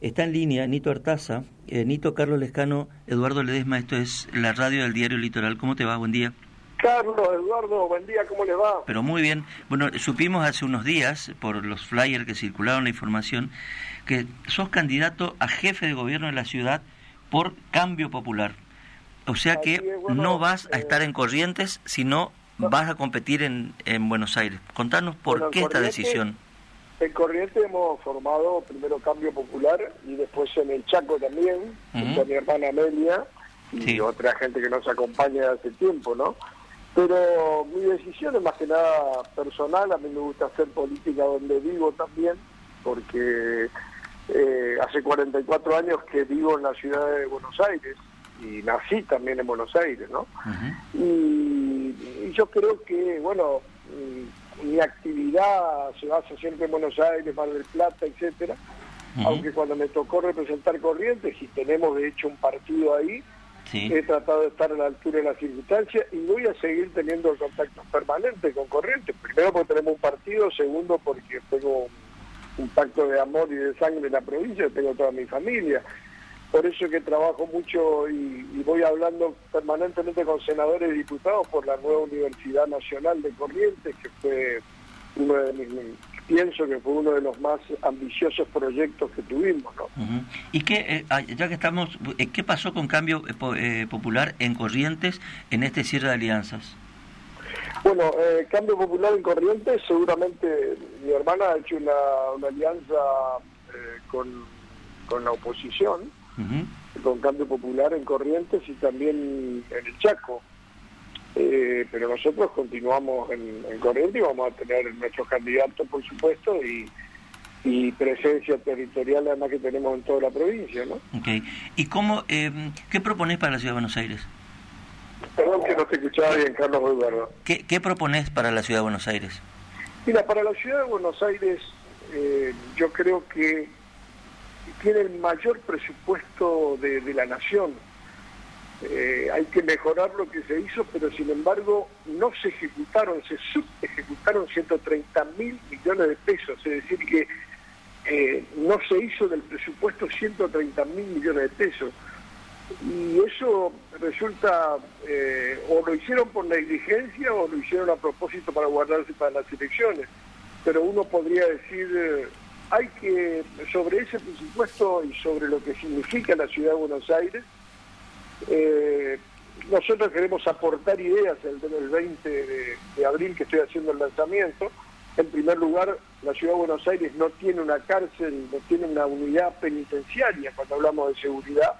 Está en línea Nito Artaza, eh, Nito Carlos Lescano, Eduardo Ledesma, esto es la radio del diario Litoral. ¿Cómo te va? Buen día. Carlos, Eduardo, buen día, ¿cómo le va? Pero muy bien. Bueno, supimos hace unos días, por los flyers que circularon la información, que sos candidato a jefe de gobierno de la ciudad por cambio popular. O sea que no vas a estar en Corrientes, sino vas a competir en, en Buenos Aires. Contanos por qué esta decisión. En Corrientes hemos formado primero Cambio Popular y después en el Chaco también, con mi hermana Amelia y otra gente que nos acompaña hace tiempo, ¿no? Pero mi decisión es más que nada personal, a mí me gusta hacer política donde vivo también, porque eh, hace 44 años que vivo en la ciudad de Buenos Aires y nací también en Buenos Aires, ¿no? y, y, yo creo que, bueno, mi actividad se basa siempre en Buenos Aires, Mar del Plata, etcétera. Aunque cuando me tocó representar Corrientes, y tenemos de hecho un partido ahí, he tratado de estar a la altura de las circunstancias y voy a seguir teniendo contactos permanentes con Corrientes. Primero porque tenemos un partido, segundo porque tengo un pacto de amor y de sangre en la provincia, tengo toda mi familia por eso que trabajo mucho y, voy hablando permanentemente con senadores y diputados por la nueva Universidad Nacional de Corrientes, que fue uno de mis, pienso que fue uno de los más ambiciosos proyectos que tuvimos. ¿no? ¿Y qué, eh, ah, ya que estamos, eh, qué pasó con Cambio eh, Popular en Corrientes en este cierre de alianzas? Bueno, Cambio Popular en Corrientes, seguramente mi hermana ha hecho una, alianza con, con la oposición con Cambio Popular en Corrientes y también en el Chaco. Eh, pero nosotros continuamos en, Corrientes y vamos a tener nuestros candidatos, por supuesto, y, presencia territorial además que tenemos en toda la provincia, ¿no? Okay. ¿Y cómo, eh, qué propones para la Ciudad de Buenos Aires? Perdón que no te escuchaba bien, Carlos Eduardo. ¿Qué, ¿Qué propones para la Ciudad de Buenos Aires? Mira, para la Ciudad de Buenos Aires eh, yo creo que tiene el mayor presupuesto de, la nación. Eh, hay que mejorar lo que se hizo, pero sin embargo no se ejecutaron, se subejecutaron 130 mil millones de pesos, es decir que eh, no se hizo del presupuesto 130 mil millones de pesos. Y eso resulta, eh, o lo hicieron por negligencia o lo hicieron a propósito para guardarse para las elecciones. Pero uno podría decir, hay que, sobre ese presupuesto y sobre lo que significa la ciudad de Buenos Aires, eh, nosotros queremos aportar ideas el, 20 de, abril que estoy haciendo el lanzamiento. En primer lugar, la ciudad de Buenos Aires no tiene una cárcel, no tiene una unidad penitenciaria cuando hablamos de seguridad,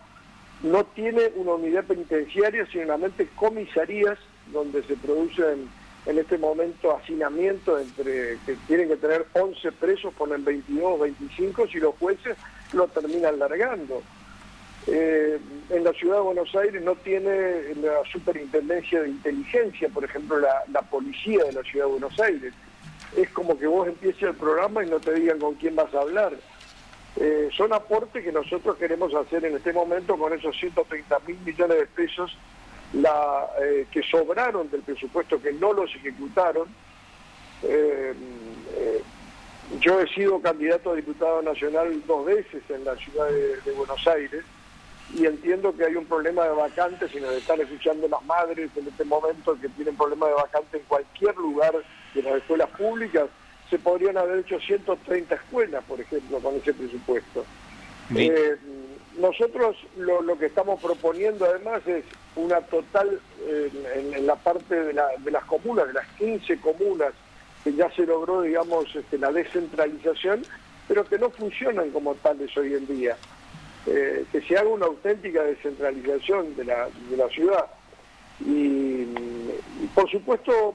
no tiene una unidad penitenciaria, sino solamente comisarías donde se producen en este momento hacinamiento entre que tienen que tener 11 presos, ponen 22, 25, si los jueces lo terminan largando. Eh, en la ciudad de Buenos Aires no tiene la superintendencia de inteligencia, por ejemplo, la, policía de la ciudad de Buenos Aires. Es como que vos empieces el programa y no te digan con quién vas a hablar. Eh, son aportes que nosotros queremos hacer en este momento con esos 130 mil millones de pesos la, eh, que sobraron del presupuesto, que no los ejecutaron. Eh, eh, yo he sido candidato a diputado nacional dos veces en la ciudad de, Buenos Aires y entiendo que hay un problema de vacantes y nos están escuchando las madres en este momento que tienen problemas de vacantes en cualquier lugar de las escuelas públicas. Se podrían haber hecho 130 escuelas, por ejemplo, con ese presupuesto. Nosotros lo, que estamos proponiendo además es una total, en, la parte de, las comunas, de las 15 comunas, que ya se logró, digamos, este, la descentralización, pero que no funcionan como tales hoy en día. Eh, que se haga una auténtica descentralización de la, de la ciudad. Y, por supuesto,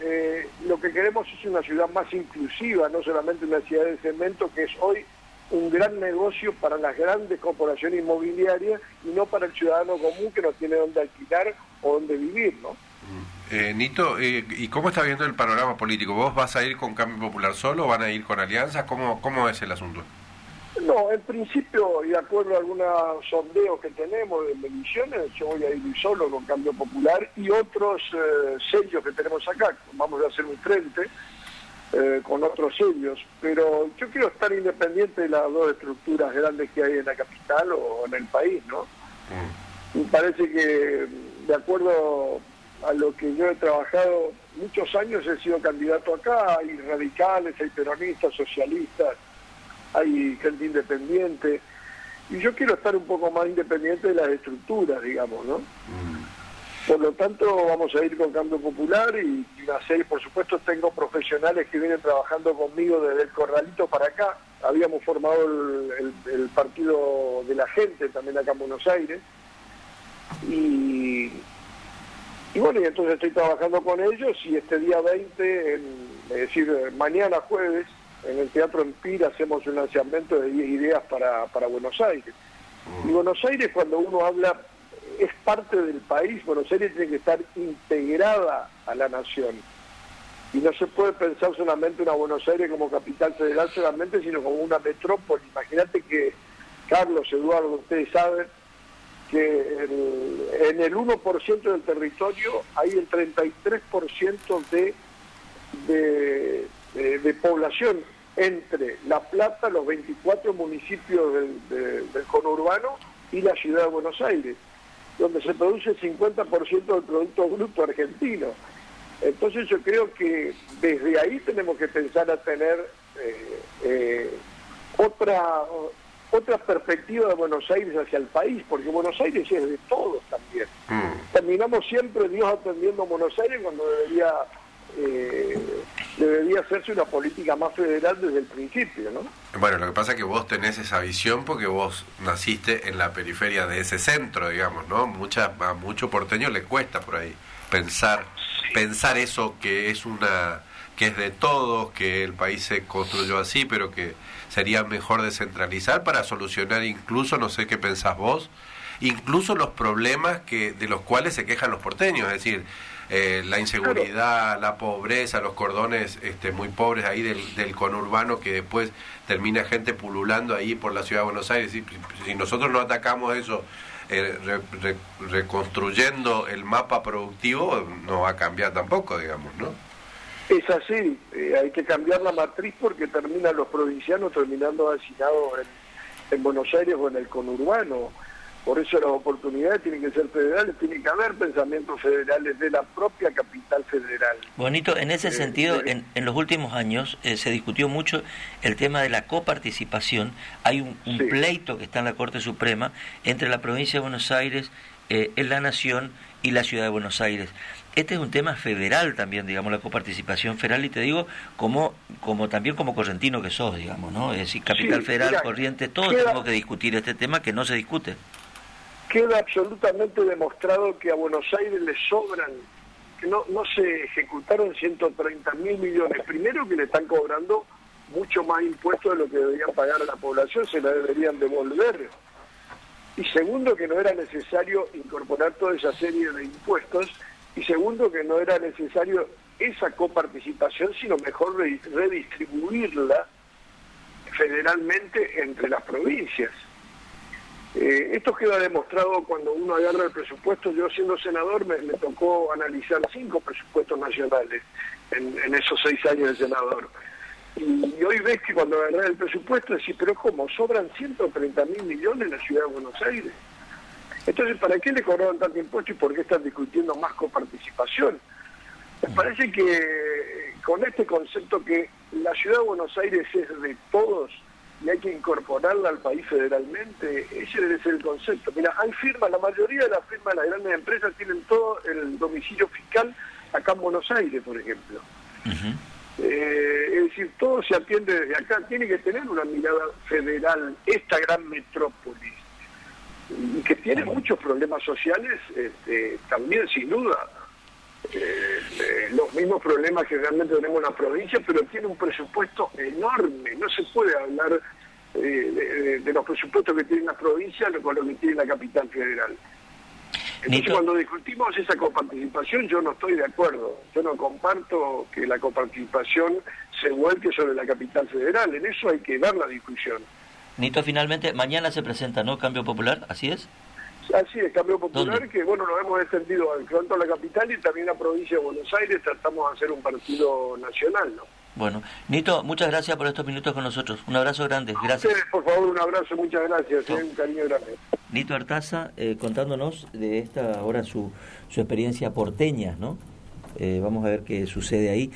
eh, lo que queremos es una ciudad más inclusiva, no solamente una ciudad de cemento, que es hoy un gran negocio para las grandes corporaciones inmobiliarias y no para el ciudadano común que no tiene dónde alquilar o dónde vivir, ¿no? Eh, Nito, eh, ¿y cómo está viendo el panorama político? ¿Vos vas a ir con Cambio Popular solo o van a ir con alianzas? ¿Cómo, cómo es el asunto? No, en principio, y de acuerdo a algunos sondeos que tenemos de mediciones, yo voy a ir solo con Cambio Popular y otros eh, sellos que tenemos acá. Vamos a hacer un frente eh, con otros sellos, pero yo quiero estar independiente de las dos estructuras grandes que hay en la capital o en el país, ¿no? Mm. Me parece que, de acuerdo a lo que yo he trabajado muchos años, he sido candidato acá, hay radicales, hay peronistas, socialistas, hay gente independiente, y yo quiero estar un poco más independiente de las estructuras, digamos, ¿no? Mm. Por lo tanto, vamos a ir con Cambio Popular y, una serie, por supuesto, tengo profesionales que vienen trabajando conmigo desde el Corralito para acá. Habíamos formado el, partido de la gente también acá en Buenos Aires. Y, bueno, y entonces estoy trabajando con ellos y este día 20, es decir, mañana jueves, en el Teatro Empira hacemos un lanzamiento de 10 ideas para, para Buenos Aires. Y Buenos Aires, cuando uno habla es parte del país, Buenos Aires tiene que estar integrada a la nación. Y no se puede pensar solamente una Buenos Aires como capital federal solamente, sino como una metrópoli. Imagínate que, Carlos, Eduardo, ustedes saben que en el 1% del territorio hay el 33% de, de, de, población entre La Plata, los 24 municipios del, del conurbano y la ciudad de Buenos Aires donde se produce el 50% del Producto Bruto argentino. Entonces yo creo que desde ahí tenemos que pensar a tener eh, eh, otra, otra perspectiva de Buenos Aires hacia el país, porque Buenos Aires es de todos también. Mm. Terminamos siempre Dios atendiendo a Buenos Aires cuando debería eh, debería hacerse una política más federal desde el principio, ¿no? Bueno, lo que pasa es que vos tenés esa visión porque vos naciste en la periferia de ese centro, digamos, ¿no? Mucha, a mucho porteño le cuesta por ahí pensar, pensar eso que es una que es de todos, que el país se construyó así, pero que sería mejor descentralizar para solucionar incluso, no sé qué pensás vos, incluso los problemas que de los cuales se quejan los porteños, es decir, eh, la inseguridad, la pobreza, los cordones este, muy pobres ahí del, conurbano que después termina gente pululando ahí por la ciudad de Buenos Aires. Si, si nosotros no atacamos eso eh, reconstruyendo el mapa productivo, no va a cambiar tampoco, digamos, ¿no? Es así, eh, hay que cambiar la matriz porque terminan los provincianos terminando asesinados en Buenos Aires o en el conurbano. Por eso las oportunidades tienen que ser federales, tiene que haber pensamientos federales de la propia capital federal. Bonito, en ese eh, sentido, en, los últimos años eh, se discutió mucho el tema de la coparticipación. Hay un, pleito que está en la Corte Suprema entre la provincia de Buenos Aires, eh, en la Nación y la Ciudad de Buenos Aires. Este es un tema federal también, digamos, la coparticipación federal, y te digo, como, como también como correntino que sos, digamos, ¿no? Es decir, Capital Federal, Corrientes, todos tenemos que discutir este tema que no se discute queda absolutamente demostrado que a Buenos Aires le sobran, que no, no se ejecutaron 130 mil millones. Primero que le están cobrando mucho más impuestos de lo que deberían pagar a la población, se la deberían devolver. Y segundo, que no era necesario incorporar toda esa serie de impuestos. Y segundo, que no era necesario esa coparticipación, sino mejor redistribuirla federalmente entre las provincias. Eh, esto queda demostrado cuando uno agarra el presupuesto. Yo siendo senador me, tocó analizar cinco presupuestos nacionales en, esos seis años de senador. Y, hoy ves que cuando agarras el presupuesto decís, pero ¿cómo? Sobran 130 mil millones en la ciudad de Buenos Aires. Entonces, ¿para qué le cobraron tanto impuesto y por qué están discutiendo más coparticipación? Me parece que con este concepto que la ciudad de Buenos Aires es de todos, y hay que incorporarla al país federalmente, ese debe ser el concepto. Mira, hay firmas, la mayoría de las firmas de las grandes empresas tienen todo el domicilio fiscal acá en Buenos Aires, por ejemplo. Eh, es decir, todo se atiende desde acá, tiene que tener una mirada federal, esta gran metrópolis, que tiene muchos problemas sociales, este, también sin duda. Eh, los mismos problemas que realmente tenemos en la provincia, pero tiene un presupuesto enorme. No se puede hablar eh, de, los presupuestos que tiene la provincia con lo que tiene la capital federal. Entonces, cuando discutimos esa coparticipación, yo no estoy de acuerdo. Yo no comparto que la coparticipación se vuelque sobre la capital federal. En eso hay que dar la discusión. Nito, finalmente, mañana se presenta, ¿no? Cambio Popular, ¿así es? Así es, Cambio Popular, que bueno, nos hemos extendido al cuanto a la capital y también a la provincia de Buenos Aires, tratamos de hacer un partido nacional, ¿no? Bueno, Nito, muchas gracias por estos minutos con nosotros. Un abrazo grande, gracias. ustedes, por favor, un abrazo, muchas gracias, ¿eh? un cariño grande. Nito Artaza, eh, contándonos de esta ahora su, su experiencia porteña, ¿no? Eh, vamos a ver qué sucede ahí.